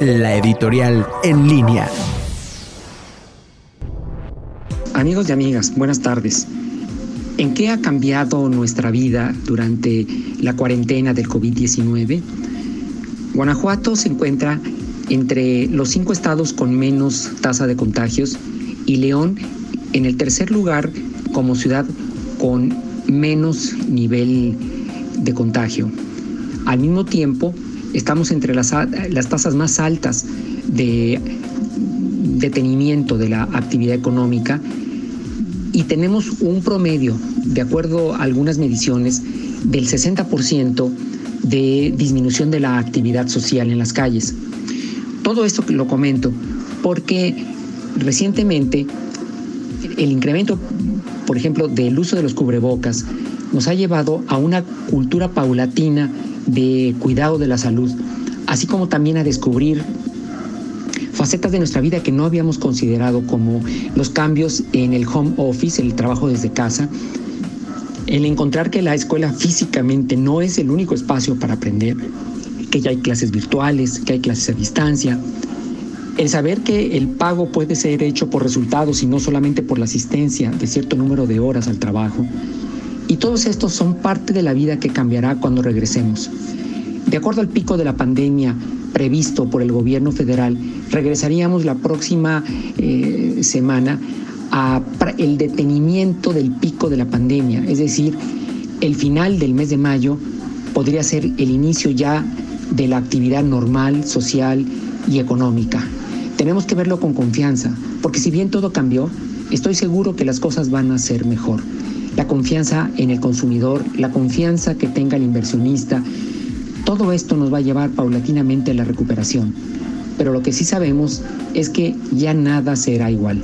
la editorial en línea. Amigos y amigas, buenas tardes. ¿En qué ha cambiado nuestra vida durante la cuarentena del COVID-19? Guanajuato se encuentra entre los cinco estados con menos tasa de contagios y León en el tercer lugar como ciudad con menos nivel de contagio. Al mismo tiempo, estamos entre las, las tasas más altas de detenimiento de la actividad económica y tenemos un promedio, de acuerdo a algunas mediciones, del 60% de disminución de la actividad social en las calles. Todo esto lo comento porque recientemente el incremento, por ejemplo, del uso de los cubrebocas nos ha llevado a una cultura paulatina de cuidado de la salud, así como también a descubrir facetas de nuestra vida que no habíamos considerado como los cambios en el home office, el trabajo desde casa, el encontrar que la escuela físicamente no es el único espacio para aprender, que ya hay clases virtuales, que hay clases a distancia, el saber que el pago puede ser hecho por resultados y no solamente por la asistencia de cierto número de horas al trabajo. Y todos estos son parte de la vida que cambiará cuando regresemos. De acuerdo al pico de la pandemia previsto por el gobierno federal, regresaríamos la próxima eh, semana a el detenimiento del pico de la pandemia, es decir, el final del mes de mayo podría ser el inicio ya de la actividad normal, social y económica. Tenemos que verlo con confianza, porque si bien todo cambió, estoy seguro que las cosas van a ser mejor. La confianza en el consumidor, la confianza que tenga el inversionista, todo esto nos va a llevar paulatinamente a la recuperación. Pero lo que sí sabemos es que ya nada será igual.